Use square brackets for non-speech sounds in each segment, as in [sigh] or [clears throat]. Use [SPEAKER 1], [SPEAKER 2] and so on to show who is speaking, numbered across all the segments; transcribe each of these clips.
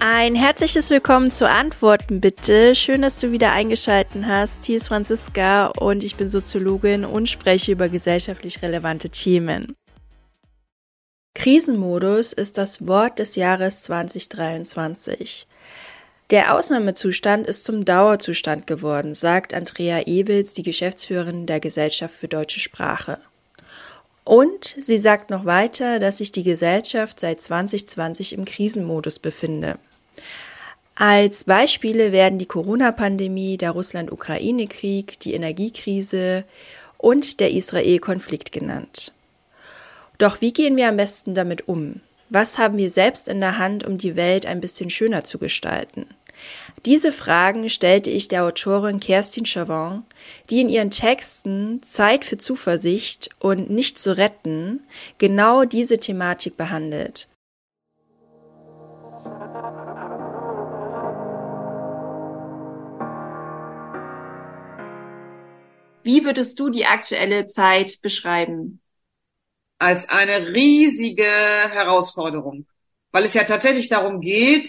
[SPEAKER 1] Ein herzliches Willkommen zu Antworten bitte. Schön, dass du wieder eingeschaltet hast. Hier ist Franziska und ich bin Soziologin und spreche über gesellschaftlich relevante Themen. Krisenmodus ist das Wort des Jahres 2023. Der Ausnahmezustand ist zum Dauerzustand geworden, sagt Andrea Ewels, die Geschäftsführerin der Gesellschaft für deutsche Sprache. Und sie sagt noch weiter, dass sich die Gesellschaft seit 2020 im Krisenmodus befinde. Als Beispiele werden die Corona-Pandemie, der Russland-Ukraine-Krieg, die Energiekrise und der Israel-Konflikt genannt. Doch wie gehen wir am besten damit um? Was haben wir selbst in der Hand, um die Welt ein bisschen schöner zu gestalten? Diese Fragen stellte ich der Autorin Kerstin Chavon, die in ihren Texten Zeit für Zuversicht und Nicht zu retten genau diese Thematik behandelt. Wie würdest du die aktuelle Zeit beschreiben?
[SPEAKER 2] Als eine riesige Herausforderung, weil es ja tatsächlich darum geht,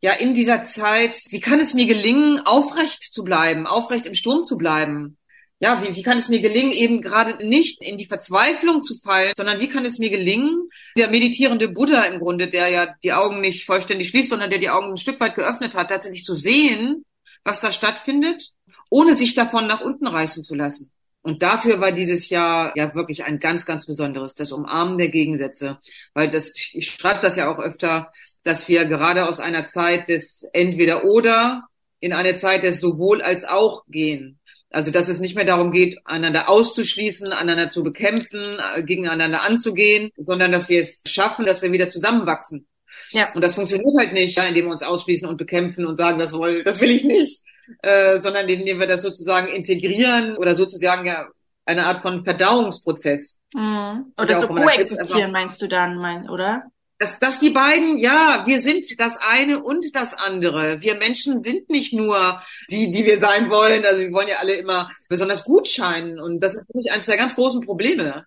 [SPEAKER 2] ja in dieser Zeit, wie kann es mir gelingen, aufrecht zu bleiben, aufrecht im Sturm zu bleiben? Ja, wie, wie kann es mir gelingen, eben gerade nicht in die Verzweiflung zu fallen, sondern wie kann es mir gelingen, der meditierende Buddha im Grunde, der ja die Augen nicht vollständig schließt, sondern der die Augen ein Stück weit geöffnet hat, tatsächlich zu sehen, was da stattfindet, ohne sich davon nach unten reißen zu lassen. Und dafür war dieses Jahr ja wirklich ein ganz, ganz besonderes, das Umarmen der Gegensätze. Weil das, ich schreibe das ja auch öfter, dass wir gerade aus einer Zeit des Entweder-Oder in eine Zeit des sowohl als auch gehen. Also, dass es nicht mehr darum geht, einander auszuschließen, einander zu bekämpfen, äh, gegeneinander anzugehen, sondern dass wir es schaffen, dass wir wieder zusammenwachsen. Ja. Und das funktioniert halt nicht, indem wir uns ausschließen und bekämpfen und sagen, das, will, das will ich nicht, äh, sondern indem wir das sozusagen integrieren oder sozusagen ja eine Art von Verdauungsprozess.
[SPEAKER 1] Mhm. Oder so koexistieren meinst du dann, mein, oder?
[SPEAKER 2] Dass, dass die beiden, ja, wir sind das eine und das andere. Wir Menschen sind nicht nur die, die wir sein wollen. Also wir wollen ja alle immer besonders gut scheinen. Und das ist nämlich eines der ganz großen Probleme.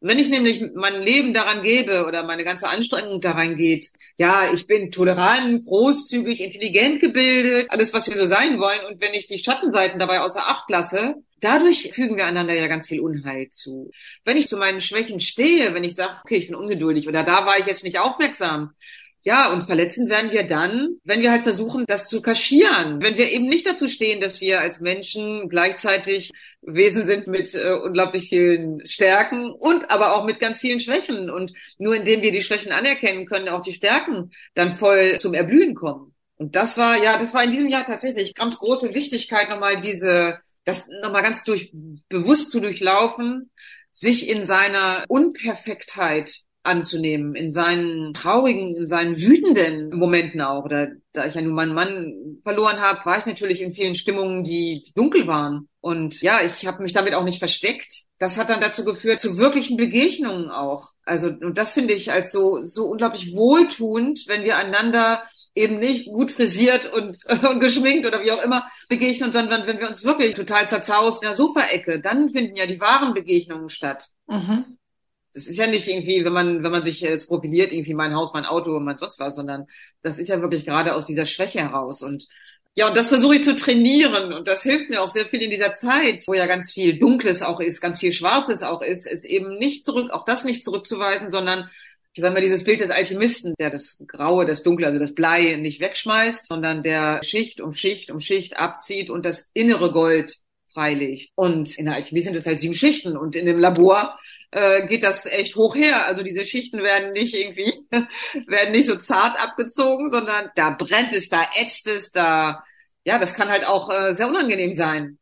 [SPEAKER 2] Wenn ich nämlich mein Leben daran gebe oder meine ganze Anstrengung daran geht, ja, ich bin tolerant, großzügig, intelligent gebildet, alles, was wir so sein wollen. Und wenn ich die Schattenseiten dabei außer Acht lasse, dadurch fügen wir einander ja ganz viel Unheil zu. Wenn ich zu meinen Schwächen stehe, wenn ich sage, okay, ich bin ungeduldig oder da war ich jetzt nicht aufmerksam, ja, und verletzen werden wir dann, wenn wir halt versuchen, das zu kaschieren. Wenn wir eben nicht dazu stehen, dass wir als Menschen gleichzeitig Wesen sind mit äh, unglaublich vielen Stärken und aber auch mit ganz vielen Schwächen. Und nur indem wir die Schwächen anerkennen können, auch die Stärken dann voll zum Erblühen kommen. Und das war, ja, das war in diesem Jahr tatsächlich ganz große Wichtigkeit, nochmal diese, das nochmal ganz durch, bewusst zu durchlaufen, sich in seiner Unperfektheit anzunehmen, in seinen traurigen, in seinen wütenden Momenten auch. Oder da ich ja nun meinen Mann verloren habe, war ich natürlich in vielen Stimmungen, die, die dunkel waren. Und ja, ich habe mich damit auch nicht versteckt. Das hat dann dazu geführt, zu wirklichen Begegnungen auch. Also, und das finde ich als so, so unglaublich wohltuend, wenn wir einander eben nicht gut frisiert und, [laughs] und geschminkt oder wie auch immer begegnen, sondern wenn wir uns wirklich total zerzaust in der Sofaecke, dann finden ja die wahren Begegnungen statt. Mhm das ist ja nicht irgendwie, wenn man, wenn man sich jetzt profiliert, irgendwie mein Haus, mein Auto und mein sonst was, sondern das ist ja wirklich gerade aus dieser Schwäche heraus. Und ja, und das versuche ich zu trainieren und das hilft mir auch sehr viel in dieser Zeit, wo ja ganz viel Dunkles auch ist, ganz viel Schwarzes auch ist, ist eben nicht zurück, auch das nicht zurückzuweisen, sondern wenn man dieses Bild des Alchemisten, der das Graue, das Dunkle, also das Blei nicht wegschmeißt, sondern der Schicht um Schicht um Schicht abzieht und das innere Gold freilegt. Und in der Alchemie sind das halt sieben Schichten und in dem Labor äh, geht das echt hoch her. Also diese Schichten werden nicht irgendwie, [laughs] werden nicht so zart abgezogen, sondern da brennt es, da ätzt es, da, ja, das kann halt auch äh, sehr unangenehm sein.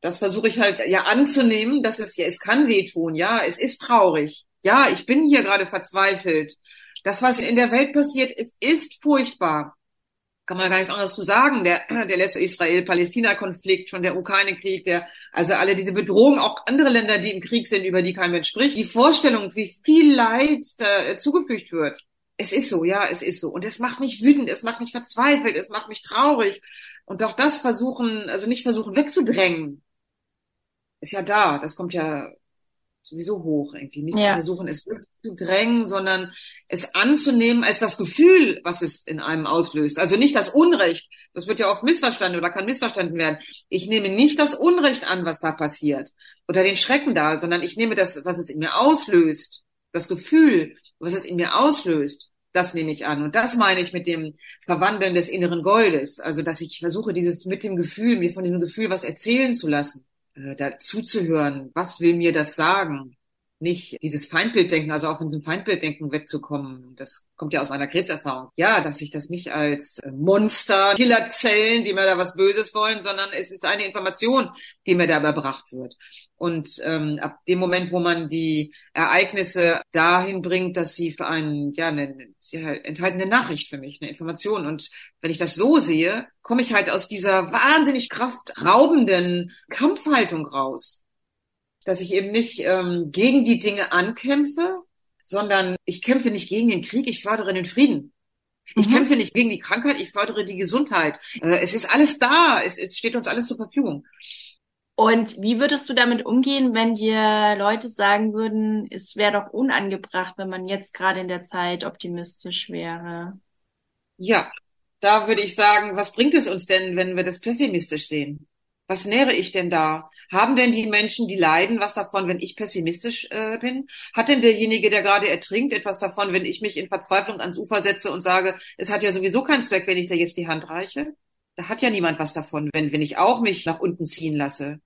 [SPEAKER 2] Das versuche ich halt ja anzunehmen, dass es ja, es kann wehtun, ja, es ist traurig. Ja, ich bin hier gerade verzweifelt. Das, was in der Welt passiert, es ist furchtbar kann man gar nichts anderes zu sagen. Der, [clears throat] der letzte Israel-Palästina-Konflikt, schon der Ukraine-Krieg, der, also alle diese Bedrohungen, auch andere Länder, die im Krieg sind, über die kein Mensch spricht. Die Vorstellung, wie viel Leid da zugefügt wird. Es ist so, ja, es ist so. Und es macht mich wütend, es macht mich verzweifelt, es macht mich traurig. Und auch das versuchen, also nicht versuchen wegzudrängen, ist ja da. Das kommt ja sowieso hoch irgendwie. Nicht ja. zu versuchen, es zu drängen, sondern es anzunehmen als das Gefühl, was es in einem auslöst. Also nicht das Unrecht. Das wird ja oft missverstanden oder kann missverstanden werden. Ich nehme nicht das Unrecht an, was da passiert oder den Schrecken da, sondern ich nehme das, was es in mir auslöst. Das Gefühl, was es in mir auslöst. Das nehme ich an. Und das meine ich mit dem Verwandeln des inneren Goldes. Also, dass ich versuche, dieses mit dem Gefühl, mir von diesem Gefühl was erzählen zu lassen äh, da zuzuhören, was will mir das sagen? Nicht dieses Feindbilddenken, also auch von diesem Feindbilddenken wegzukommen. Das kommt ja aus meiner Krebserfahrung. Ja, dass ich das nicht als äh, Monster, Killerzellen, die mir da was Böses wollen, sondern es ist eine Information, die mir da überbracht wird. Und ähm, ab dem Moment, wo man die Ereignisse dahin bringt, dass sie für einen, ja, eine, sie halt enthalten eine Nachricht für mich, eine Information. Und wenn ich das so sehe, komme ich halt aus dieser wahnsinnig kraftraubenden Kampfhaltung raus. Dass ich eben nicht ähm, gegen die Dinge ankämpfe, sondern ich kämpfe nicht gegen den Krieg, ich fördere den Frieden. Ich mhm. kämpfe nicht gegen die Krankheit, ich fördere die Gesundheit. Äh, es ist alles da, es, es steht uns alles zur Verfügung.
[SPEAKER 1] Und wie würdest du damit umgehen, wenn dir Leute sagen würden, es wäre doch unangebracht, wenn man jetzt gerade in der Zeit optimistisch wäre?
[SPEAKER 2] Ja, da würde ich sagen, was bringt es uns denn, wenn wir das pessimistisch sehen? Was nähere ich denn da? Haben denn die Menschen, die leiden, was davon, wenn ich pessimistisch äh, bin? Hat denn derjenige, der gerade ertrinkt, etwas davon, wenn ich mich in Verzweiflung ans Ufer setze und sage, es hat ja sowieso keinen Zweck, wenn ich dir jetzt die Hand reiche? Da hat ja niemand was davon, wenn, wenn ich auch mich nach unten ziehen lasse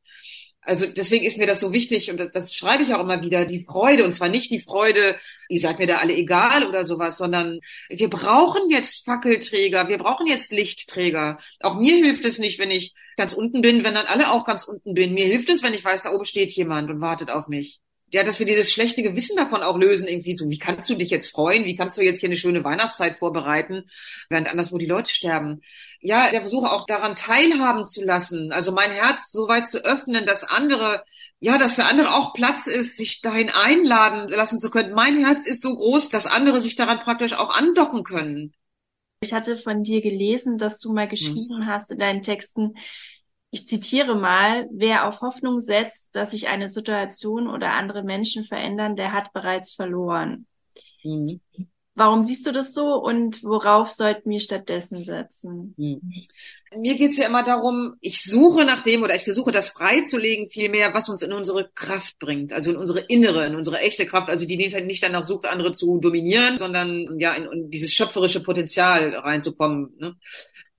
[SPEAKER 2] also deswegen ist mir das so wichtig und das, das, schreibe ich auch immer wieder, die Freude und zwar nicht die Freude, ihr seid mir da alle egal oder sowas, sondern wir brauchen jetzt Fackelträger, wir brauchen jetzt Lichtträger. Auch mir hilft es nicht, wenn ich ganz unten bin, wenn dann alle auch ganz unten bin. Mir hilft es, wenn ich weiß, da oben steht jemand und wartet auf mich. Ja, dass wir dieses schlechte Gewissen davon auch lösen, irgendwie so, wie kannst du dich jetzt freuen? Wie kannst du jetzt hier eine schöne Weihnachtszeit vorbereiten, während anderswo die Leute sterben? ja, der Versuche auch daran teilhaben zu lassen, also mein Herz so weit zu öffnen, dass andere, ja, dass für andere auch Platz ist, sich dahin einladen lassen zu können. Mein Herz ist so groß, dass andere sich daran praktisch auch andocken können.
[SPEAKER 1] Ich hatte von dir gelesen, dass du mal hm. geschrieben hm. hast in deinen Texten, ich zitiere mal, wer auf Hoffnung setzt, dass sich eine Situation oder andere Menschen verändern, der hat bereits verloren. Mhm. Warum siehst du das so und worauf sollten wir stattdessen setzen? Hm.
[SPEAKER 2] Mir geht's ja immer darum, ich suche nach dem oder ich versuche das freizulegen vielmehr, was uns in unsere Kraft bringt, also in unsere innere, in unsere echte Kraft, also die nicht danach sucht, andere zu dominieren, sondern ja in, in dieses schöpferische Potenzial reinzukommen. Ne?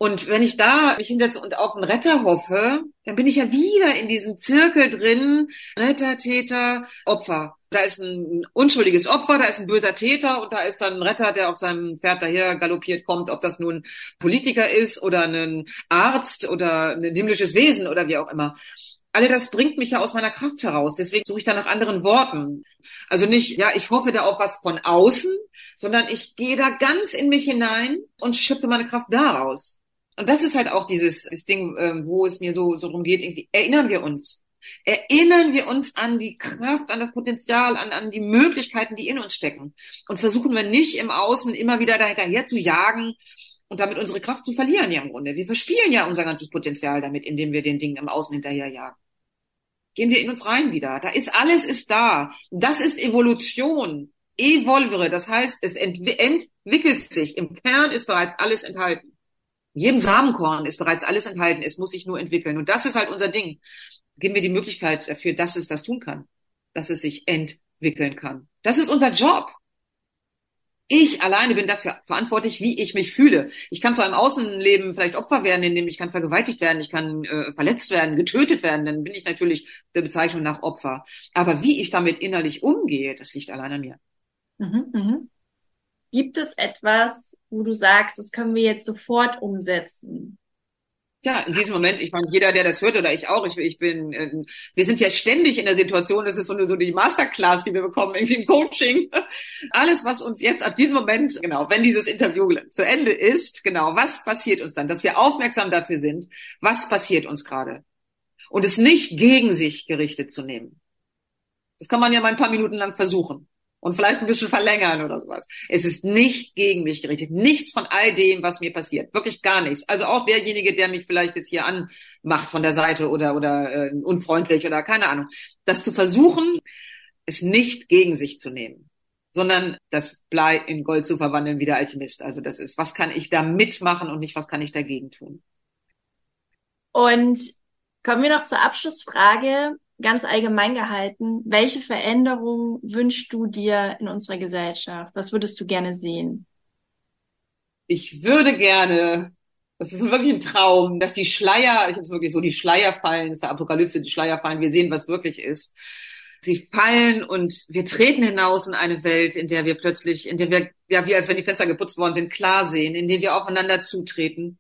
[SPEAKER 2] Und wenn ich da mich hinsetze und auf einen Retter hoffe, dann bin ich ja wieder in diesem Zirkel drin, Retter, Täter, Opfer. Da ist ein unschuldiges Opfer, da ist ein böser Täter und da ist dann ein Retter, der auf seinem Pferd daher galoppiert kommt, ob das nun Politiker ist oder ein Arzt oder ein himmlisches Wesen oder wie auch immer. Alle das bringt mich ja aus meiner Kraft heraus. Deswegen suche ich da nach anderen Worten. Also nicht, ja, ich hoffe da auf was von außen, sondern ich gehe da ganz in mich hinein und schöpfe meine Kraft daraus. Und das ist halt auch dieses, dieses Ding, ähm, wo es mir so, so drum geht, irgendwie, erinnern wir uns. Erinnern wir uns an die Kraft, an das Potenzial, an, an die Möglichkeiten, die in uns stecken. Und versuchen wir nicht im Außen immer wieder dahinterher zu jagen und damit unsere Kraft zu verlieren, ja im Grunde. Wir verspielen ja unser ganzes Potenzial damit, indem wir den Dingen im Außen hinterher jagen. Gehen wir in uns rein wieder. Da ist alles ist da. Das ist Evolution. Evolvere. Das heißt, es entwickelt sich. Im Kern ist bereits alles enthalten. In jedem Samenkorn ist bereits alles enthalten. Es muss sich nur entwickeln. Und das ist halt unser Ding. Geben wir die Möglichkeit dafür, dass es das tun kann. Dass es sich entwickeln kann. Das ist unser Job. Ich alleine bin dafür verantwortlich, wie ich mich fühle. Ich kann zu einem Außenleben vielleicht Opfer werden, indem ich kann vergewaltigt werden, ich kann äh, verletzt werden, getötet werden. Dann bin ich natürlich der Bezeichnung nach Opfer. Aber wie ich damit innerlich umgehe, das liegt allein an mir. Mhm,
[SPEAKER 1] mh. Gibt es etwas, wo du sagst, das können wir jetzt sofort umsetzen?
[SPEAKER 2] Ja, in diesem Moment, ich meine, jeder, der das hört oder ich auch, ich, ich bin, äh, wir sind ja ständig in der Situation, das ist so, eine, so die Masterclass, die wir bekommen, irgendwie im Coaching. [laughs] Alles, was uns jetzt ab diesem Moment, genau, wenn dieses Interview zu Ende ist, genau, was passiert uns dann, dass wir aufmerksam dafür sind, was passiert uns gerade. Und es nicht gegen sich gerichtet zu nehmen. Das kann man ja mal ein paar Minuten lang versuchen. Und vielleicht ein bisschen verlängern oder sowas. Es ist nicht gegen mich gerichtet. Nichts von all dem, was mir passiert. Wirklich gar nichts. Also auch derjenige, der mich vielleicht jetzt hier anmacht von der Seite oder, oder äh, unfreundlich oder keine Ahnung. Das zu versuchen, es nicht gegen sich zu nehmen sondern das Blei in Gold zu verwandeln wie der Alchemist. Also das ist, was kann ich da mitmachen und nicht, was kann ich dagegen tun.
[SPEAKER 1] Und kommen wir noch zur Abschlussfrage ganz allgemein gehalten, welche Veränderungen wünschst du dir in unserer Gesellschaft? Was würdest du gerne sehen?
[SPEAKER 2] Ich würde gerne, das ist wirklich ein Traum, dass die Schleier, ich habe es wirklich so, die Schleier fallen, das ist der Apokalypse, die Schleier fallen, wir sehen, was wirklich ist. Sie fallen und wir treten hinaus in eine Welt, in der wir plötzlich, in der wir, ja, wie als wenn die Fenster geputzt worden sind, klar sehen, in der wir aufeinander zutreten,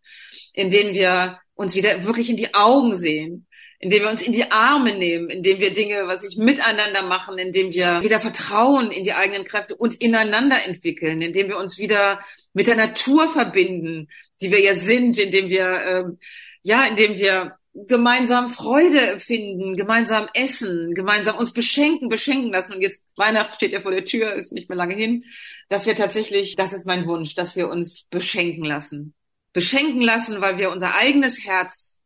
[SPEAKER 2] in denen wir uns wieder wirklich in die Augen sehen, indem wir uns in die Arme nehmen, indem wir Dinge, was ich miteinander machen, indem wir wieder Vertrauen in die eigenen Kräfte und ineinander entwickeln, indem wir uns wieder mit der Natur verbinden, die wir ja sind, indem wir ähm, ja, indem wir gemeinsam Freude empfinden, gemeinsam essen, gemeinsam uns beschenken, beschenken lassen. Und jetzt Weihnachten steht ja vor der Tür, ist nicht mehr lange hin, dass wir tatsächlich, das ist mein Wunsch, dass wir uns beschenken lassen. Beschenken lassen, weil wir unser eigenes Herz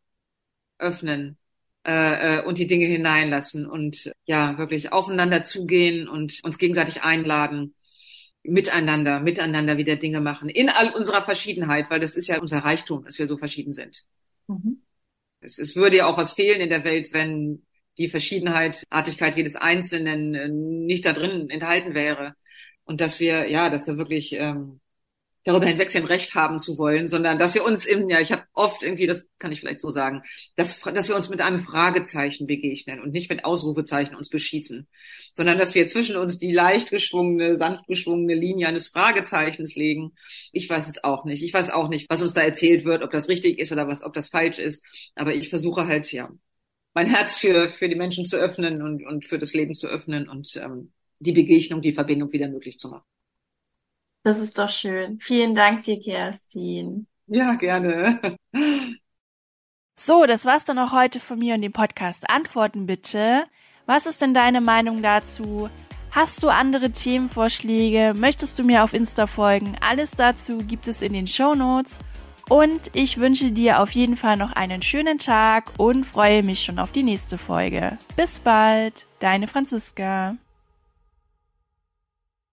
[SPEAKER 2] öffnen äh, äh, und die Dinge hineinlassen und ja, wirklich aufeinander zugehen und uns gegenseitig einladen, miteinander, miteinander wieder Dinge machen, in all unserer Verschiedenheit, weil das ist ja unser Reichtum, dass wir so verschieden sind. Mhm. Es, es würde ja auch was fehlen in der Welt, wenn die Verschiedenheit, Artigkeit jedes Einzelnen äh, nicht da drin enthalten wäre. Und dass wir, ja, dass wir wirklich ähm, darüber hinwegsehen, Recht haben zu wollen, sondern dass wir uns im, ja, ich habe oft irgendwie, das kann ich vielleicht so sagen, dass, dass wir uns mit einem Fragezeichen begegnen und nicht mit Ausrufezeichen uns beschießen, sondern dass wir zwischen uns die leicht geschwungene, sanft geschwungene Linie eines Fragezeichens legen. Ich weiß es auch nicht. Ich weiß auch nicht, was uns da erzählt wird, ob das richtig ist oder was, ob das falsch ist. Aber ich versuche halt, ja, mein Herz für, für die Menschen zu öffnen und, und für das Leben zu öffnen und ähm, die Begegnung, die Verbindung wieder möglich zu machen.
[SPEAKER 1] Das ist doch schön. Vielen Dank dir, Kerstin.
[SPEAKER 2] Ja, gerne.
[SPEAKER 1] So, das war's dann auch heute von mir und dem Podcast. Antworten bitte. Was ist denn deine Meinung dazu? Hast du andere Themenvorschläge? Möchtest du mir auf Insta folgen? Alles dazu gibt es in den Show Notes. Und ich wünsche dir auf jeden Fall noch einen schönen Tag und freue mich schon auf die nächste Folge. Bis bald, deine Franziska.